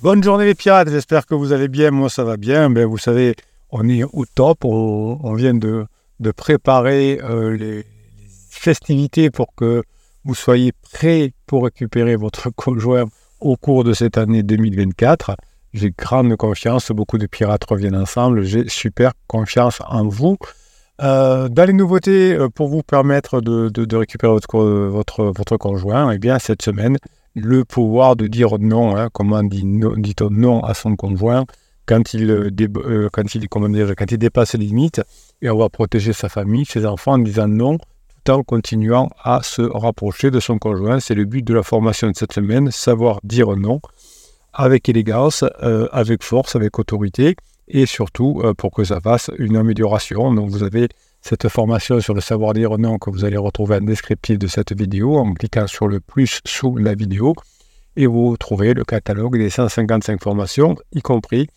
Bonne journée les pirates, j'espère que vous allez bien, moi ça va bien. Ben, vous savez, on est au top, on, vient de, préparer euh, les, festivités pour que vous soyez prêts pour récupérer votre conjoint au cours de cette année 2024. J'ai grande confiance, beaucoup de pirates reviennent ensemble, j'ai super confiance en vous. Euh, dans les nouveautés, euh, pour vous permettre de, récupérer votre, votre, votre conjoint, eh bien, cette semaine, le pouvoir de dire non, hein, comment dit dit-on non à son conjoint quand il, euh, euh, quand, il, comment dire, quand il dépasse les limites et avoir protégé sa famille, ses enfants en disant non tout en continuant à se rapprocher de son conjoint. C'est le but de la formation de cette semaine, savoir dire non avec élégance, euh, avec force, avec autorité et surtout pour que ça fasse une amélioration. Donc vous avez cette formation sur le savoir dire non que vous allez retrouver en descriptif de cette vidéo en cliquant sur le plus sous la vidéo et vous trouvez le catalogue des 155 formations, y compris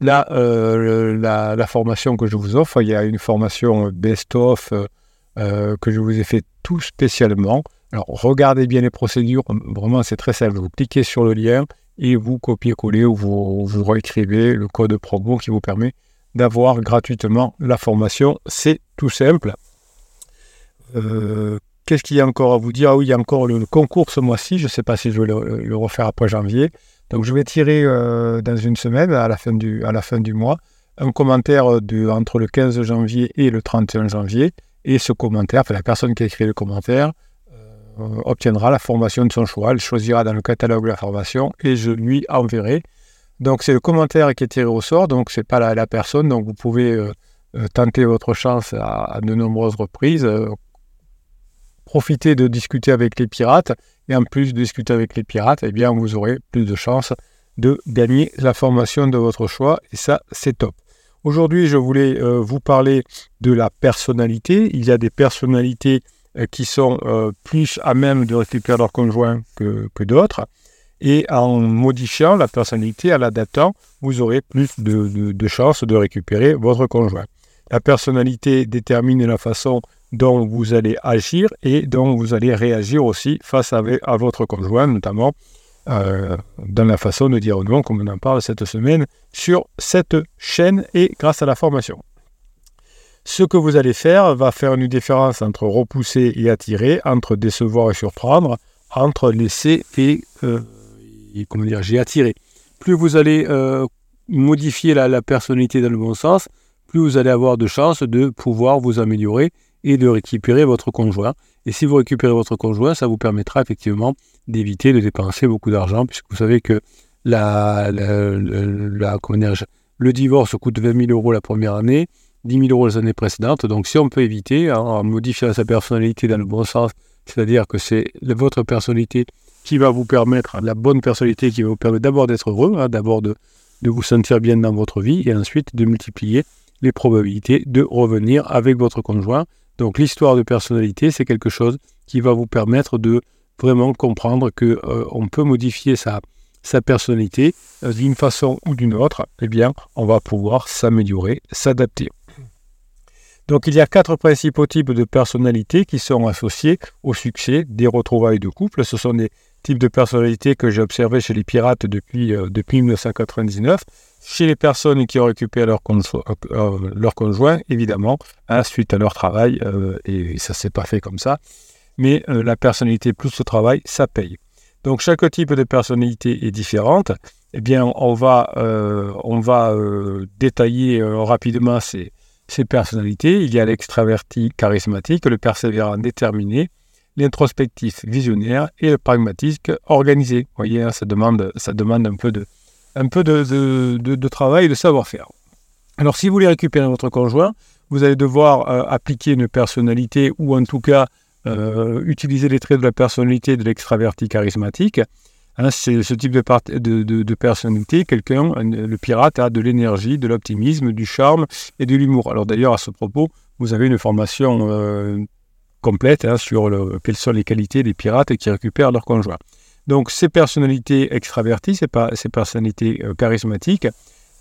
la, euh, la, formation que je vous offre. Il y a une formation best-of euh, euh, que je vous ai fait tout spécialement. Alors regardez bien les procédures, vraiment c'est très simple. Vous cliquez sur le lien et vous copiez-collez ou vous, vous réécrivez le code promo qui vous permet d'avoir gratuitement la formation. C'est tout simple. Euh, qu'est-ce qu'il y a encore à vous dire? Ah oui, il y a encore le, concours ce mois-ci. Je ne sais pas si je vais le, refaire après janvier. Donc je vais tirer euh, dans une semaine, à la fin du, à la fin du mois, un commentaire de, entre le 15 janvier et le 31 janvier. Et ce commentaire, enfin, la personne qui a écrit le commentaire, euh, obtiendra la formation de son choix. Elle choisira dans le catalogue la formation et je lui enverrai donc c'est le commentaire qui est tiré au sort, donc c'est pas la, personne. Donc vous pouvez euh, euh, tenter votre chance à, de nombreuses reprises, euh, profiter de discuter avec les pirates, et en plus de discuter avec les pirates, eh bien vous aurez plus de chances de gagner la formation de votre choix, et ça c'est top. Aujourd'hui, je voulais vous parler de la personnalité. Il y a des personnalités qui sont plus à même de récupérer leur conjoint que d'autres. Et en modifiant la personnalité, en l'adaptant, vous aurez plus de, chances de récupérer votre conjoint. La personnalité détermine la façon dont vous allez agir et dont vous allez réagir aussi face à, votre conjoint, notamment euh, dans la façon de dire non, comme on en parle cette semaine, sur cette chaîne et grâce à la formation. Ce que vous allez faire va faire une différence entre repousser et attirer, entre décevoir et surprendre, entre laisser et euh, comment dire, j'ai attiré. Plus vous allez euh, modifier la, personnalité dans le bon sens, plus vous allez avoir de chances de pouvoir vous améliorer et de récupérer votre conjoint. Et si vous récupérez votre conjoint, ça vous permettra effectivement d'éviter de dépenser beaucoup d'argent, puisque vous savez que le divorce coûte 20 000 euros la première année, 10 000 euros les années précédentes. Donc si on peut éviter, hein, en modifiant sa personnalité dans le bon sens, c'est-à-dire que c'est votre personnalité qui va vous permettre, la bonne personnalité qui va vous permettre d'abord d'être heureux, hein, d'abord de, vous sentir bien dans votre vie et ensuite de multiplier les probabilités de revenir avec votre conjoint. Donc l'histoire de personnalité, c'est quelque chose qui va vous permettre de vraiment comprendre que euh, on peut modifier sa, sa personnalité euh, d'une façon ou d'une autre. Eh bien, on va pouvoir s'améliorer, s'adapter. Donc il y a quatre principaux types de personnalités qui sont associés au succès des retrouvailles de couple. Ce sont des type de personnalité que j'ai observé chez les pirates depuis, euh, depuis 1999. Chez les personnes qui ont récupéré leur, euh, euh, conjoint, évidemment, hein, suite à leur travail, et ça ne s'est pas fait comme ça, mais la personnalité plus le travail, ça paye. Donc chaque type de personnalité est différente. Eh bien, on va, on va détailler rapidement ces, ces personnalités. Il y a l'extraverti charismatique, le persévérant déterminé, l'introspectif visionnaire et le pragmatique organisé. Vous voyez, hein, ça, demande, ça demande un peu de, un peu de, de, travail et de savoir-faire. Alors, si vous voulez récupérer votre conjoint, vous allez devoir euh, appliquer une personnalité ou en tout cas euh, utiliser les traits de la personnalité de l'extraverti charismatique. Hein, c'est ce type de, de, de personnalité, quelqu'un, le pirate, a de l'énergie, de l'optimisme, du charme et de l'humour. Alors d'ailleurs, à ce propos, vous avez une formation euh, complète hein, sur le, quelles sont les qualités des pirates qui récupèrent leur conjoint. Donc ces personnalités extraverties, ces, personnalités euh, charismatiques,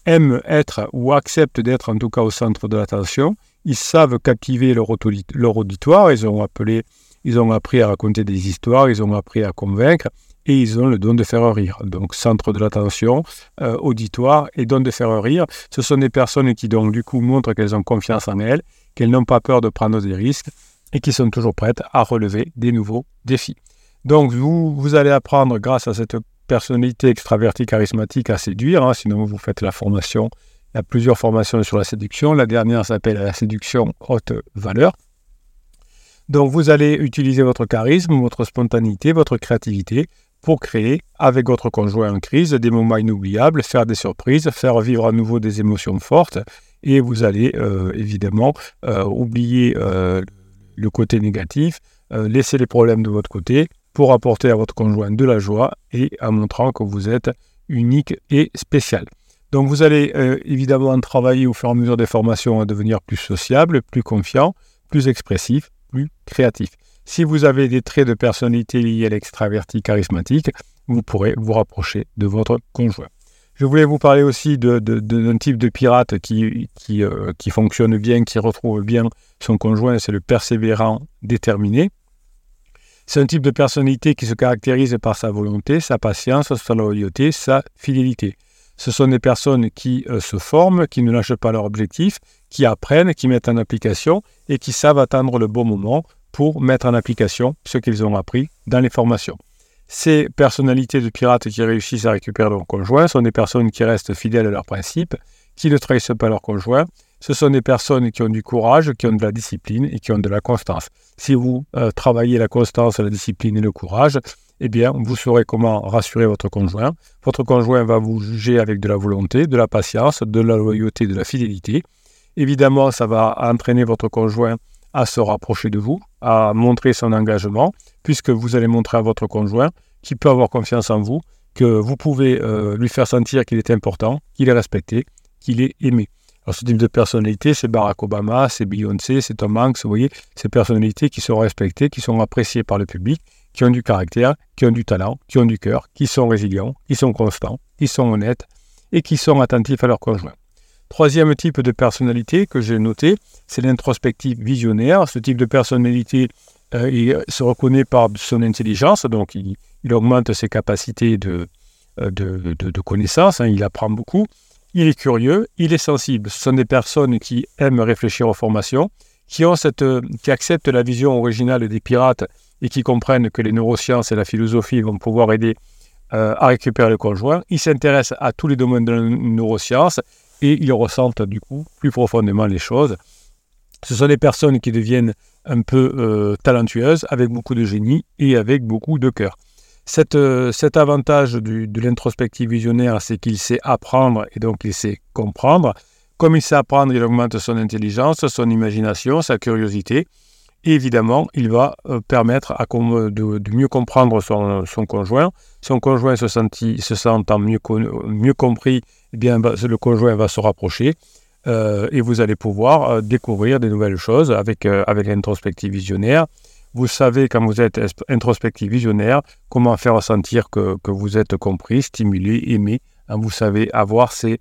aiment être ou acceptent d'être en tout cas au centre de l'attention. Ils savent captiver leur, leur, auditoire. Ils ont, appelé, ils ont appris à raconter des histoires, ils ont appris à convaincre. et ils ont le don de faire rire. Donc centre de l'attention, euh, auditoire et don de faire rire. Ce sont des personnes qui donc du coup montrent qu'elles ont confiance en elles, qu'elles n'ont pas peur de prendre des risques et qui sont toujours prêtes à relever des nouveaux défis. Donc vous, vous allez apprendre grâce à cette personnalité extravertie charismatique à séduire, hein, sinon vous faites la formation. Il y a plusieurs formations sur la séduction. La dernière s'appelle la séduction haute valeur. Donc vous allez utiliser votre charisme, votre spontanéité, votre créativité pour créer avec votre conjoint en crise des moments inoubliables, faire des surprises, faire vivre à nouveau des émotions fortes et vous allez euh, évidemment euh, oublier euh, le côté négatif, laisser les problèmes de votre côté pour apporter à votre conjoint de la joie et en montrant que vous êtes unique et spécial. Donc vous allez évidemment travailler au fur et à mesure des formations à devenir plus sociable, plus confiant, plus expressif, plus créatif. Si vous avez des traits de personnalité liés à l'extraverti charismatique, vous pourrez vous rapprocher de votre conjoint. Je voulais vous parler aussi d'un type de pirate euh, qui, fonctionne bien, qui retrouve bien son conjoint, c'est le persévérant déterminé. C'est un type de personnalité qui se caractérise par sa volonté, sa patience, sa loyauté, sa fidélité. Ce sont des personnes qui euh, se forment, qui ne lâchent pas leur objectif, qui apprennent, qui mettent en application et qui savent attendre le bon moment pour mettre en application ce qu'ils ont appris dans les formations. Ces personnalités de pirates qui réussissent à récupérer leur conjoint sont des personnes qui restent fidèles à leurs principes, qui ne trahissent pas leur conjoint. Ce sont des personnes qui ont du courage, qui ont de la discipline et qui ont de la constance. Si vous euh, travaillez la constance, la discipline et le courage, eh bien, vous saurez comment rassurer votre conjoint. Votre conjoint va vous juger avec de la volonté, de la patience, de la loyauté, de la fidélité. Évidemment, ça va entraîner votre conjoint à se rapprocher de vous, à montrer son engagement, puisque vous allez montrer à votre conjoint qu'il peut avoir confiance en vous, que vous pouvez euh, lui faire sentir qu'il est important, qu'il est respecté, qu'il est aimé. Alors, ce type de personnalité, c'est Barack Obama, c'est Beyoncé, c'est Tom Hanks, vous voyez, ces personnalités qui sont respectées, qui sont appréciées par le public, qui ont du caractère, qui ont du talent, qui ont du cœur, qui sont résilients, qui sont constants, qui sont honnêtes et qui sont attentifs à leur conjoint. Troisième type de personnalité que j'ai noté, c'est l'introspective visionnaire. Ce type de personnalité euh, il se reconnaît par son intelligence, donc il, augmente ses capacités de, euh, de, connaissance, hein, il apprend beaucoup. Il est curieux, il est sensible. Ce sont des personnes qui aiment réfléchir aux formations, qui, ont cette, qui acceptent la vision originale des pirates et qui comprennent que les neurosciences et la philosophie vont pouvoir aider euh, à récupérer le conjoint. Ils s'intéressent à tous les domaines de la neuroscience et ils ressentent du coup plus profondément les choses. Ce sont des personnes qui deviennent un peu euh, talentueuses, avec beaucoup de génie et avec beaucoup de cœur. Euh, cet avantage de l'introspective visionnaire, c'est qu'il sait apprendre et donc il sait comprendre. Comme il sait apprendre, il augmente son intelligence, son imagination, sa curiosité. Évidemment, il va euh, permettre à, de, mieux comprendre son, conjoint. Son conjoint se, sentant mieux, compris, eh bien, le conjoint va se rapprocher euh, et vous allez pouvoir euh, découvrir des nouvelles choses avec, avec l'introspective visionnaire. Vous savez, quand vous êtes introspective visionnaire, comment faire ressentir que, vous êtes compris, stimulé, aimé. Hein, vous savez avoir ces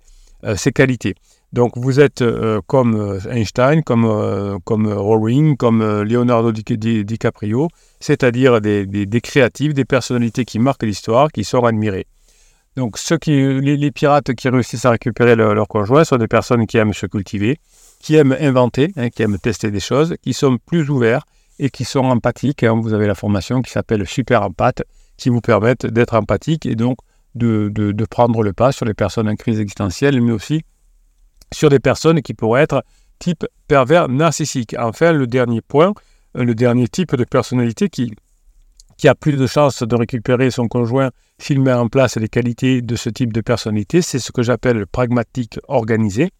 qualités. Donc vous êtes euh, comme euh, Einstein, comme, euh, comme Rowling, comme Leonardo DiCaprio, c'est-à-dire des, créatifs, des personnalités qui marquent l'histoire, qui sont admirées. Donc ceux qui, les, pirates qui réussissent à récupérer leur conjoint sont des personnes qui aiment se cultiver, qui aiment inventer, hein, qui aiment tester des choses, qui sont plus ouverts et qui sont empathiques. Hein. Vous avez la formation qui s'appelle Super Empathe, qui vous permettent d'être empathique et donc de, de prendre le pas sur les personnes en crise existentielle, mais aussi sur des personnes qui pourraient être type pervers narcissique. Enfin, le dernier point, le dernier type de personnalité qui, qui a plus de chances de récupérer son conjoint s'il met en place les qualités de ce type de personnalité, c'est ce que j'appelle le pragmatique organisé.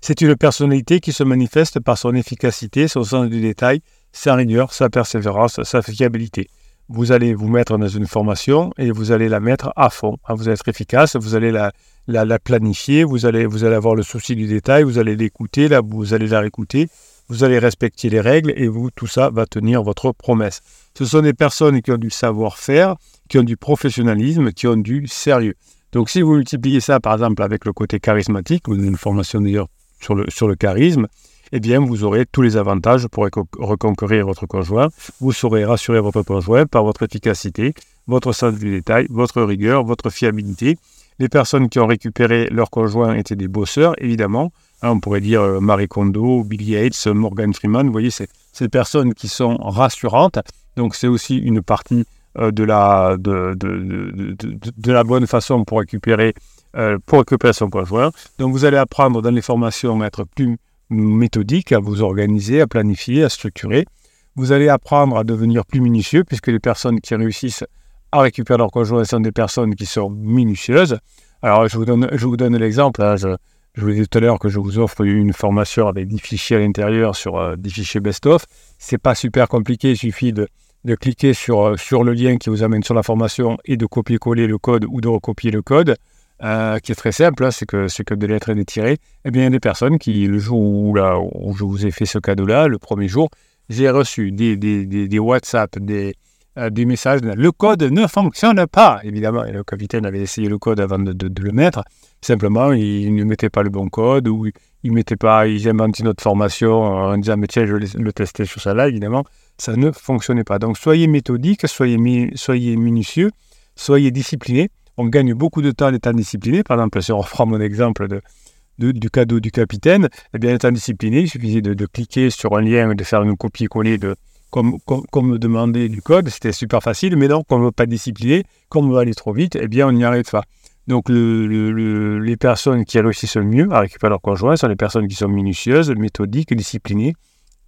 C'est une personnalité qui se manifeste par son efficacité, son sens du détail, sa rigueur, sa persévérance, sa fiabilité vous allez vous mettre dans une formation et vous allez la mettre à fond. Hein, vous allez être efficace, vous allez la, la, planifier, vous allez, vous allez avoir le souci du détail, vous allez l'écouter, là, vous allez la réécouter, vous allez respecter les règles et tout ça va tenir votre promesse. Ce sont des personnes qui ont du savoir-faire, qui ont du professionnalisme, qui ont du sérieux. Donc si vous multipliez ça par exemple avec le côté charismatique, vous avez une formation d'ailleurs sur le, sur le charisme, eh bien, vous aurez tous les avantages pour reconquérir votre conjoint. Vous saurez rassurer votre conjoint par votre efficacité, votre sens du détail, votre rigueur, votre fiabilité. Les personnes qui ont récupéré leur conjoint étaient des bosseurs, évidemment. Hein, on pourrait dire euh, Marie Kondo, Bill Gates, Morgan Freeman. Vous voyez, c'est ces personnes qui sont rassurantes. Donc, c'est aussi une partie euh, de, la, de, la bonne façon pour récupérer, euh, pour récupérer son conjoint. Donc, vous allez apprendre dans les formations à être plus méthodique, à vous organiser, à planifier, à structurer. Vous allez apprendre à devenir plus minutieux, puisque les personnes qui réussissent à récupérer leur conjoint sont des personnes qui sont minutieuses. Alors, je vous donne, je vous donne l'exemple. Hein. je, vous disais tout à l'heure que je vous offre une formation avec 10 fichiers à l'intérieur sur euh, des fichiers best-of. C'est pas super compliqué, il suffit de, de cliquer sur, euh, sur le lien qui vous amène sur la formation et de copier-coller le code ou de recopier le code. Euh, qui est très simple, hein, c'est que c'est que des lettres et des. Eh bien, il y a des personnes qui, le jour où, là, où je vous ai fait ce cadeau-là, le premier jour, j'ai reçu des, WhatsApp, des, euh, des messages. Le code ne fonctionne pas, évidemment. Le capitaine avait essayé le code avant de, de, le mettre. Simplement, il ne mettait pas le bon code ou il mettait pas, il inventait une autre formation en disant, mais tiens, je vais le tester sur ça là, évidemment. Ça ne fonctionnait pas. Donc, soyez méthodique, soyez, soyez minutieux, soyez discipliné on gagne beaucoup de temps en étant discipliné. Par exemple, si on reprend mon exemple de, du cadeau du capitaine, eh bien, en étant discipliné, il suffisait de, cliquer sur un lien et de faire une copier-coller de, comme, comme, du code. C'était super facile, mais non, comme on veut pas discipliner, comme on va aller trop vite, eh bien, on n'y arrive pas. Donc, les personnes qui réussissent le mieux à récupérer leur conjoint sont les personnes qui sont minutieuses, méthodiques, disciplinées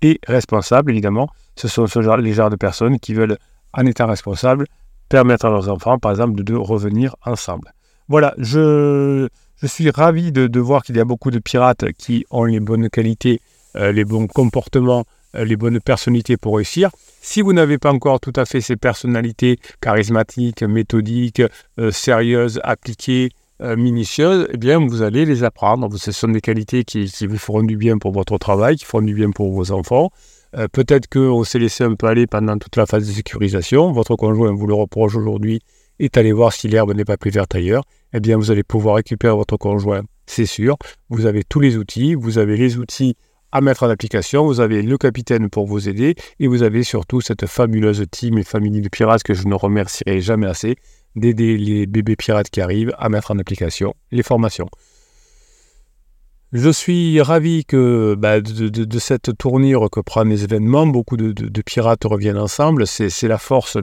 et responsables, évidemment. Ce sont les genres de personnes qui veulent, en étant responsables, permettre à leurs enfants, par exemple, de, revenir ensemble. Voilà, je, je suis ravi de, de voir qu'il y a beaucoup de pirates qui ont les bonnes qualités, euh, les bons comportements, euh, les bonnes personnalités pour réussir. Si vous n'avez pas encore tout à fait ces personnalités charismatiques, méthodiques, euh, sérieuses, appliquées, minutieuses, eh bien, vous allez les apprendre. Ce sont des qualités qui, qui vous feront du bien pour votre travail, qui feront du bien pour vos enfants. Euh, peut-être qu'on s'est laissé un peu aller pendant toute la phase de sécurisation. Votre conjoint vous le reproche aujourd'hui est allé voir si l'herbe n'est pas plus verte ailleurs. Eh bien, vous allez pouvoir récupérer votre conjoint, c'est sûr. Vous avez tous les outils, vous avez les outils à mettre en application, vous avez le capitaine pour vous aider et vous avez surtout cette fabuleuse team et famille de pirates que je ne remercierai jamais assez d'aider les bébés pirates qui arrivent à mettre en application les formations. Je suis ravi que bah, de, cette tournure que prennent les événements, beaucoup de, pirates reviennent ensemble. C'est la force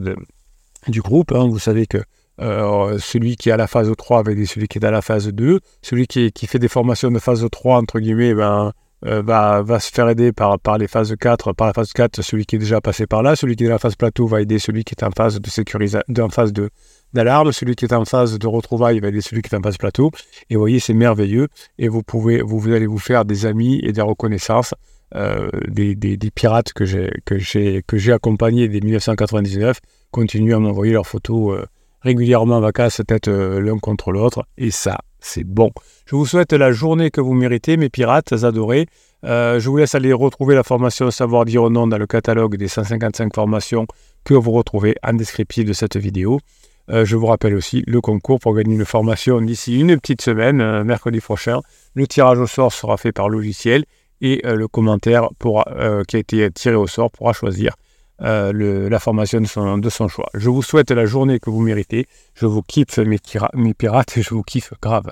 du groupe. Hein. Vous savez que euh, celui qui est à la phase 3 va aider celui qui est à la phase 2. Celui qui, fait des formations de phase 3, entre guillemets, ben, euh, va, se faire aider par, par les phases 4. Par la phase 4, celui qui est déjà passé par là. Celui qui est dans la phase plateau va aider celui qui est en phase de sécurisation, en phase de, d'alarme, celui qui est en phase de retrouvailles va aider celui qui est en phase plateau. Et vous voyez, c'est merveilleux. Et vous pouvez, vous, allez vous faire des amis et des reconnaissances euh, des, pirates que j'ai que j'ai que j'ai accompagnés dès 1999 continuent à m'envoyer leurs photos euh, régulièrement en vacances tête euh, l'un contre l'autre et ça c'est bon. Je vous souhaite la journée que vous méritez mes pirates adorés. je vous laisse aller retrouver la formation Savoir dire non dans le catalogue des 155 formations que vous retrouvez en descriptif de cette vidéo. Euh, je vous rappelle aussi le concours pour gagner une formation d'ici une petite semaine, euh, mercredi prochain. Le tirage au sort sera fait par logiciel et euh, le commentaire qui a été tiré au sort pourra choisir la formation de son, choix. Je vous souhaite la journée que vous méritez. Je vous kiffe mes, pirates je vous kiffe grave.